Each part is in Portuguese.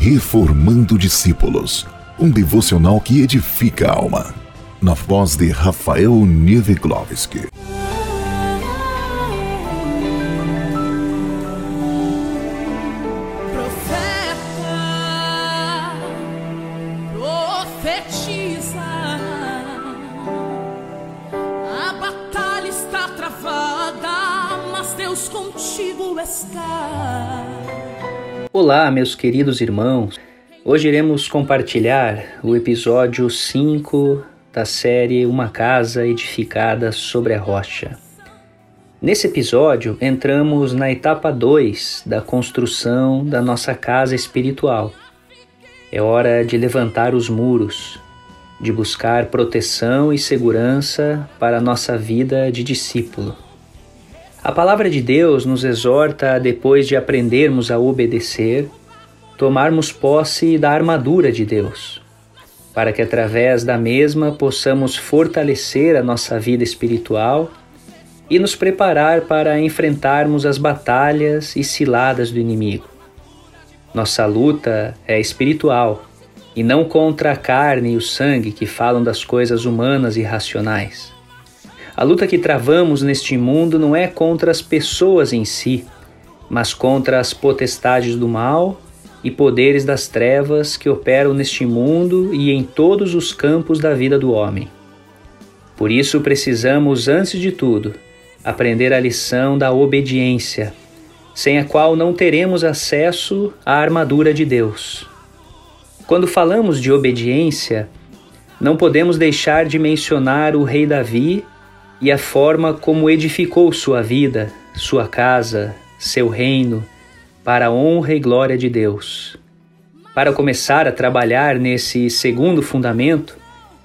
Reformando Discípulos, um devocional que edifica a alma. Na voz de Rafael mas Deus contigo está. Olá, meus queridos irmãos. Hoje iremos compartilhar o episódio 5 da série Uma Casa Edificada sobre a Rocha. Nesse episódio, entramos na etapa 2 da construção da nossa casa espiritual. É hora de levantar os muros, de buscar proteção e segurança para a nossa vida de discípulo. A palavra de Deus nos exorta, depois de aprendermos a obedecer, tomarmos posse da armadura de Deus, para que através da mesma possamos fortalecer a nossa vida espiritual e nos preparar para enfrentarmos as batalhas e ciladas do inimigo. Nossa luta é espiritual e não contra a carne e o sangue que falam das coisas humanas e racionais. A luta que travamos neste mundo não é contra as pessoas em si, mas contra as potestades do mal e poderes das trevas que operam neste mundo e em todos os campos da vida do homem. Por isso precisamos, antes de tudo, aprender a lição da obediência sem a qual não teremos acesso à armadura de Deus. Quando falamos de obediência, não podemos deixar de mencionar o rei Davi e a forma como edificou sua vida, sua casa, seu reino, para a honra e glória de Deus. Para começar a trabalhar nesse segundo fundamento,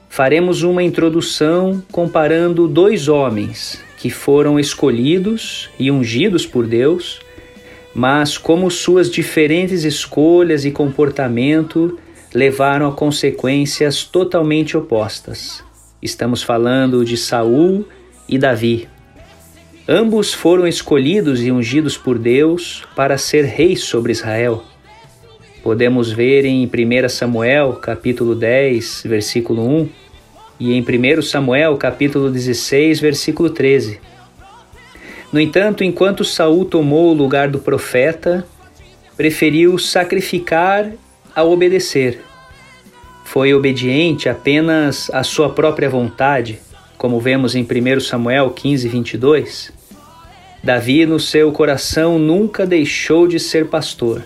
faremos uma introdução comparando dois homens que foram escolhidos e ungidos por Deus mas como suas diferentes escolhas e comportamento levaram a consequências totalmente opostas. Estamos falando de Saul e Davi. Ambos foram escolhidos e ungidos por Deus para ser reis sobre Israel. Podemos ver em 1 Samuel, capítulo 10, versículo 1, e em 1 Samuel, capítulo 16, versículo 13. No entanto, enquanto Saul tomou o lugar do profeta, preferiu sacrificar a obedecer. Foi obediente apenas à sua própria vontade, como vemos em 1 Samuel 15, 22. Davi, no seu coração, nunca deixou de ser pastor.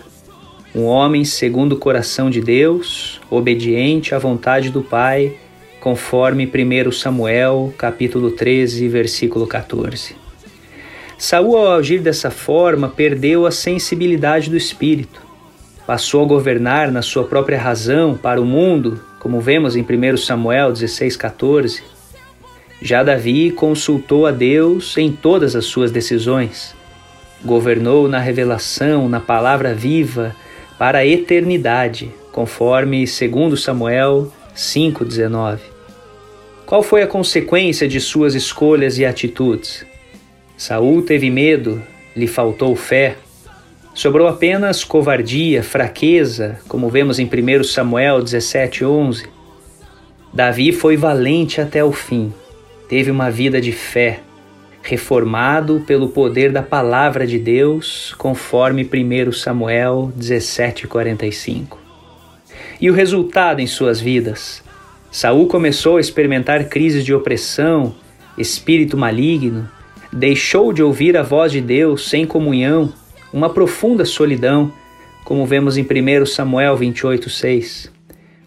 Um homem segundo o coração de Deus, obediente à vontade do Pai, conforme 1 Samuel, capítulo 13, versículo 14. Saul, ao agir dessa forma, perdeu a sensibilidade do espírito. Passou a governar na sua própria razão para o mundo, como vemos em 1 Samuel 16,14. Já Davi consultou a Deus em todas as suas decisões. Governou na revelação, na palavra viva, para a eternidade, conforme 2 Samuel 5,19. Qual foi a consequência de suas escolhas e atitudes? Saul teve medo, lhe faltou fé. Sobrou apenas covardia, fraqueza, como vemos em 1 Samuel 17:11. Davi foi valente até o fim. Teve uma vida de fé, reformado pelo poder da palavra de Deus, conforme 1 Samuel 17:45. E o resultado em suas vidas? Saul começou a experimentar crises de opressão, espírito maligno, deixou de ouvir a voz de Deus sem comunhão, uma profunda solidão, como vemos em 1 Samuel 28:6.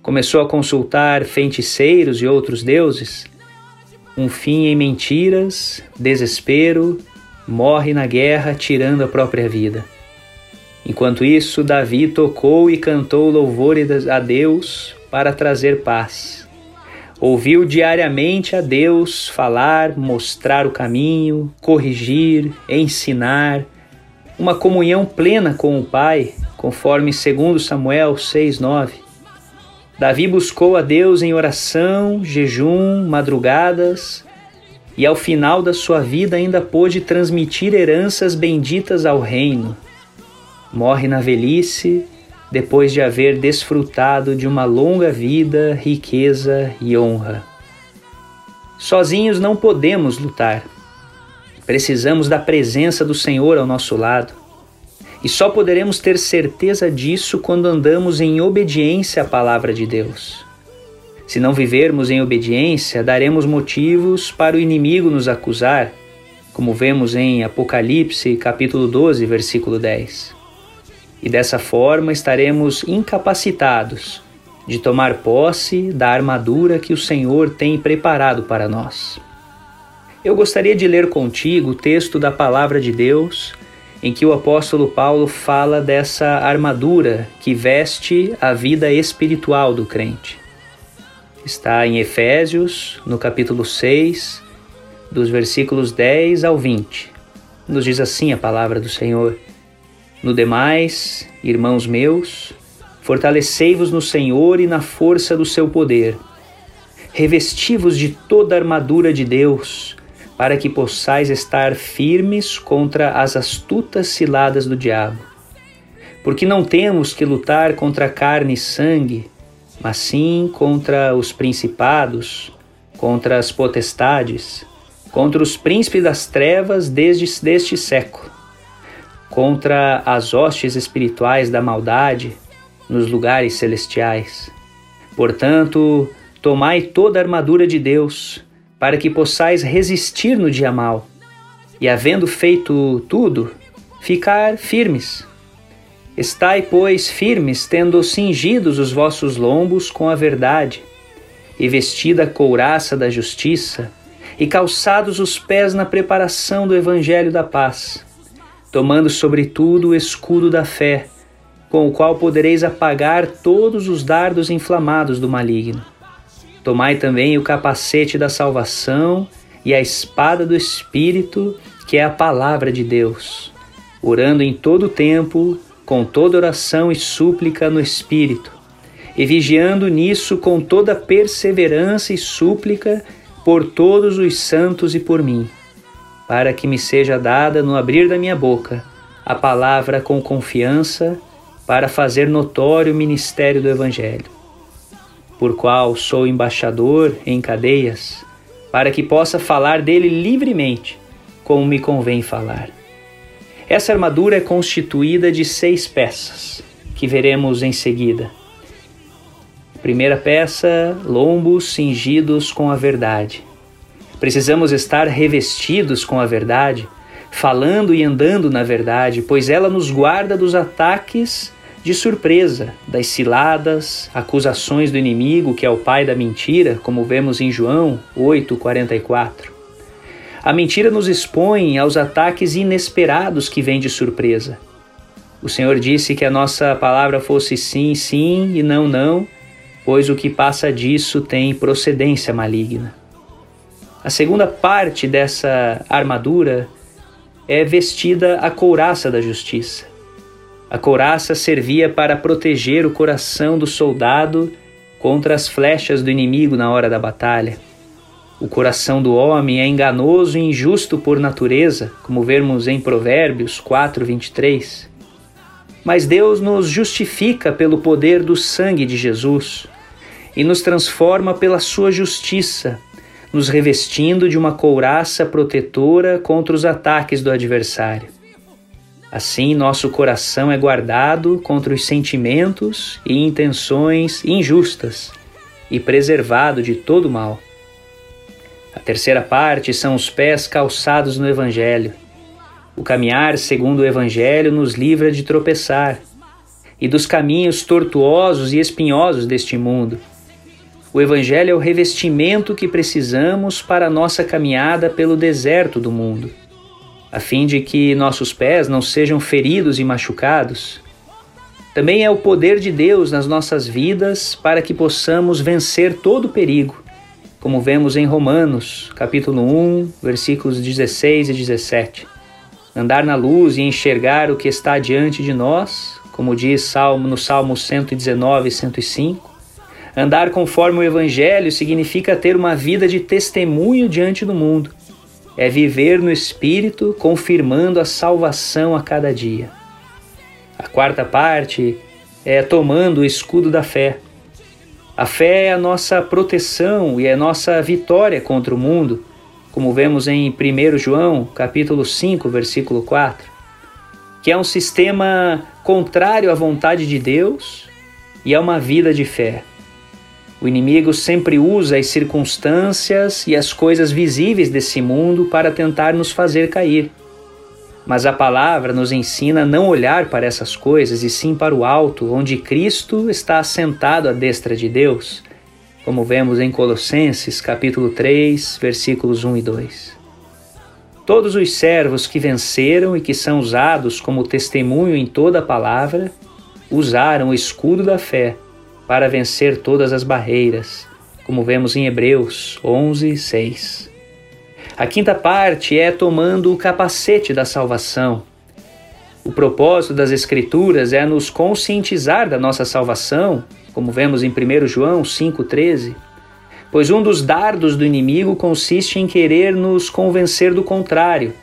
Começou a consultar feiticeiros e outros deuses. Um fim em mentiras, desespero, morre na guerra tirando a própria vida. Enquanto isso, Davi tocou e cantou louvores a Deus para trazer paz. Ouviu diariamente a Deus falar, mostrar o caminho, corrigir, ensinar, uma comunhão plena com o Pai, conforme 2 Samuel 6:9. Davi buscou a Deus em oração, jejum, madrugadas, e ao final da sua vida ainda pôde transmitir heranças benditas ao reino. Morre na velhice, depois de haver desfrutado de uma longa vida, riqueza e honra. Sozinhos não podemos lutar. Precisamos da presença do Senhor ao nosso lado. E só poderemos ter certeza disso quando andamos em obediência à palavra de Deus. Se não vivermos em obediência, daremos motivos para o inimigo nos acusar, como vemos em Apocalipse, capítulo 12, versículo 10. E dessa forma estaremos incapacitados de tomar posse da armadura que o Senhor tem preparado para nós. Eu gostaria de ler contigo o texto da Palavra de Deus em que o apóstolo Paulo fala dessa armadura que veste a vida espiritual do crente. Está em Efésios, no capítulo 6, dos versículos 10 ao 20. Nos diz assim a palavra do Senhor: No demais, irmãos meus, fortalecei-vos no Senhor e na força do seu poder. Revesti-vos de toda a armadura de Deus para que possais estar firmes contra as astutas ciladas do diabo. Porque não temos que lutar contra carne e sangue, mas sim contra os principados, contra as potestades, contra os príncipes das trevas desde deste século, contra as hostes espirituais da maldade nos lugares celestiais. Portanto, tomai toda a armadura de Deus, para que possais resistir no dia mal, e havendo feito tudo, ficar firmes. Estai, pois, firmes, tendo cingidos os vossos lombos com a verdade, e vestida a couraça da justiça, e calçados os pés na preparação do evangelho da paz, tomando sobretudo o escudo da fé, com o qual podereis apagar todos os dardos inflamados do maligno Tomai também o capacete da salvação e a espada do Espírito, que é a palavra de Deus, orando em todo o tempo, com toda oração e súplica no Espírito, e vigiando nisso com toda perseverança e súplica por todos os santos e por mim, para que me seja dada no abrir da minha boca a palavra com confiança para fazer notório o ministério do Evangelho por qual sou embaixador em cadeias, para que possa falar dele livremente, como me convém falar. Essa armadura é constituída de seis peças, que veremos em seguida. Primeira peça, lombos cingidos com a verdade. Precisamos estar revestidos com a verdade, falando e andando na verdade, pois ela nos guarda dos ataques de surpresa das ciladas, acusações do inimigo, que é o pai da mentira, como vemos em João 8:44. A mentira nos expõe aos ataques inesperados que vêm de surpresa. O Senhor disse que a nossa palavra fosse sim, sim e não, não, pois o que passa disso tem procedência maligna. A segunda parte dessa armadura é vestida a couraça da justiça. A couraça servia para proteger o coração do soldado contra as flechas do inimigo na hora da batalha. O coração do homem é enganoso e injusto por natureza, como vemos em Provérbios 4:23. Mas Deus nos justifica pelo poder do sangue de Jesus e nos transforma pela sua justiça, nos revestindo de uma couraça protetora contra os ataques do adversário. Assim, nosso coração é guardado contra os sentimentos e intenções injustas e preservado de todo mal. A terceira parte são os pés calçados no Evangelho. O caminhar segundo o Evangelho nos livra de tropeçar e dos caminhos tortuosos e espinhosos deste mundo. O Evangelho é o revestimento que precisamos para a nossa caminhada pelo deserto do mundo a fim de que nossos pés não sejam feridos e machucados. Também é o poder de Deus nas nossas vidas para que possamos vencer todo perigo, como vemos em Romanos, capítulo 1, versículos 16 e 17. Andar na luz e enxergar o que está diante de nós, como diz Salmo no Salmo 119 e 105. Andar conforme o Evangelho significa ter uma vida de testemunho diante do mundo é viver no Espírito, confirmando a salvação a cada dia. A quarta parte é tomando o escudo da fé. A fé é a nossa proteção e é a nossa vitória contra o mundo, como vemos em 1 João, capítulo 5, versículo 4, que é um sistema contrário à vontade de Deus e é uma vida de fé. O inimigo sempre usa as circunstâncias e as coisas visíveis desse mundo para tentar nos fazer cair. Mas a palavra nos ensina a não olhar para essas coisas e sim para o alto, onde Cristo está assentado à destra de Deus, como vemos em Colossenses capítulo 3, versículos 1 e 2. Todos os servos que venceram e que são usados como testemunho em toda a palavra, usaram o escudo da fé para vencer todas as barreiras, como vemos em Hebreus 11, 6. A quinta parte é tomando o capacete da salvação. O propósito das Escrituras é nos conscientizar da nossa salvação, como vemos em 1 João 5,13, pois um dos dardos do inimigo consiste em querer nos convencer do contrário,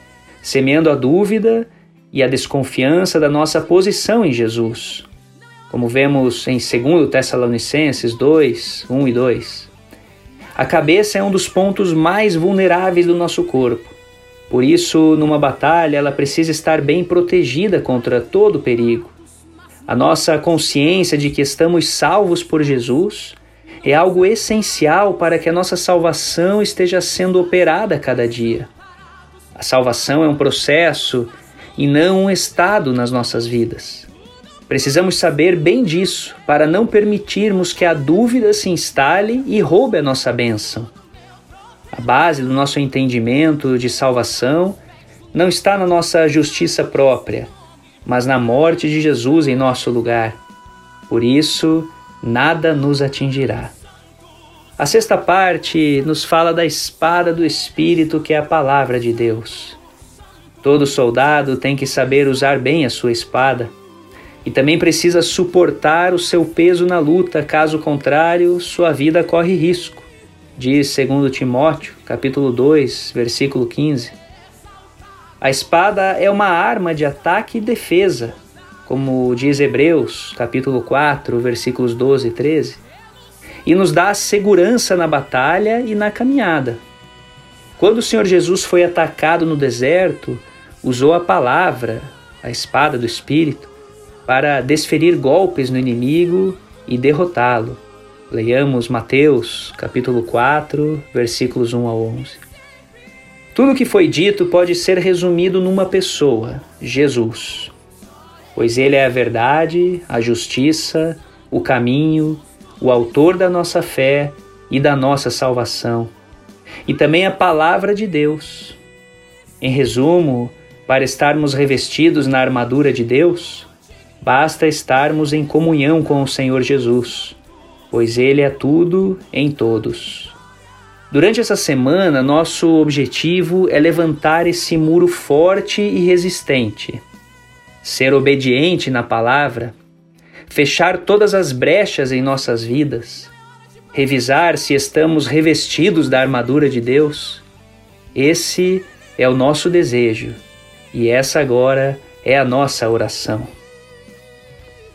semeando a dúvida e a desconfiança da nossa posição em Jesus, como vemos em 2 Tessalonicenses 2, 1 e 2. A cabeça é um dos pontos mais vulneráveis do nosso corpo. Por isso, numa batalha, ela precisa estar bem protegida contra todo perigo. A nossa consciência de que estamos salvos por Jesus é algo essencial para que a nossa salvação esteja sendo operada a cada dia. A salvação é um processo e não um estado nas nossas vidas. Precisamos saber bem disso para não permitirmos que a dúvida se instale e roube a nossa bênção. A base do nosso entendimento de salvação não está na nossa justiça própria, mas na morte de Jesus em nosso lugar. Por isso, nada nos atingirá. A sexta parte nos fala da espada do Espírito, que é a palavra de Deus. Todo soldado tem que saber usar bem a sua espada e também precisa suportar o seu peso na luta, caso contrário, sua vida corre risco. Diz 2 Timóteo, capítulo 2, versículo 15. A espada é uma arma de ataque e defesa, como diz Hebreus, capítulo 4, versículos 12 e 13, e nos dá segurança na batalha e na caminhada. Quando o Senhor Jesus foi atacado no deserto, usou a palavra, a espada do Espírito, para desferir golpes no inimigo e derrotá-lo. Leiamos Mateus, capítulo 4, versículos 1 a 11. Tudo o que foi dito pode ser resumido numa pessoa, Jesus. Pois ele é a verdade, a justiça, o caminho, o autor da nossa fé e da nossa salvação, e também a palavra de Deus. Em resumo, para estarmos revestidos na armadura de Deus, Basta estarmos em comunhão com o Senhor Jesus, pois Ele é tudo em todos. Durante essa semana, nosso objetivo é levantar esse muro forte e resistente, ser obediente na palavra, fechar todas as brechas em nossas vidas, revisar se estamos revestidos da armadura de Deus. Esse é o nosso desejo e essa agora é a nossa oração.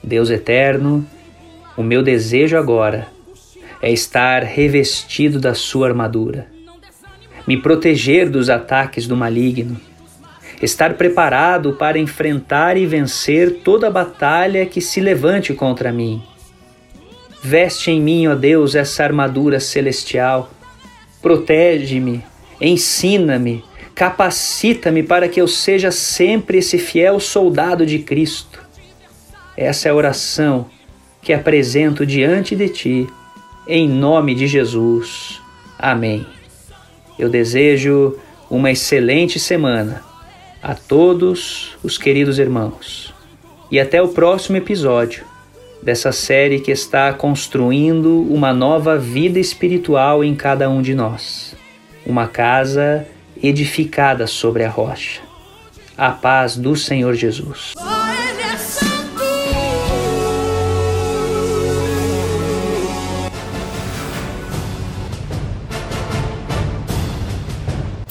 Deus eterno, o meu desejo agora é estar revestido da Sua armadura, me proteger dos ataques do maligno, estar preparado para enfrentar e vencer toda batalha que se levante contra mim. Veste em mim, ó Deus, essa armadura celestial. Protege-me, ensina-me, capacita-me para que eu seja sempre esse fiel soldado de Cristo essa é a oração que apresento diante de Ti, em nome de Jesus. Amém. Eu desejo uma excelente semana a todos os queridos irmãos e até o próximo episódio dessa série que está construindo uma nova vida espiritual em cada um de nós. Uma casa edificada sobre a rocha. A paz do Senhor Jesus.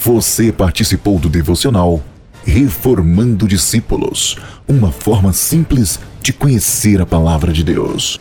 Você participou do devocional Reformando Discípulos uma forma simples de conhecer a palavra de Deus.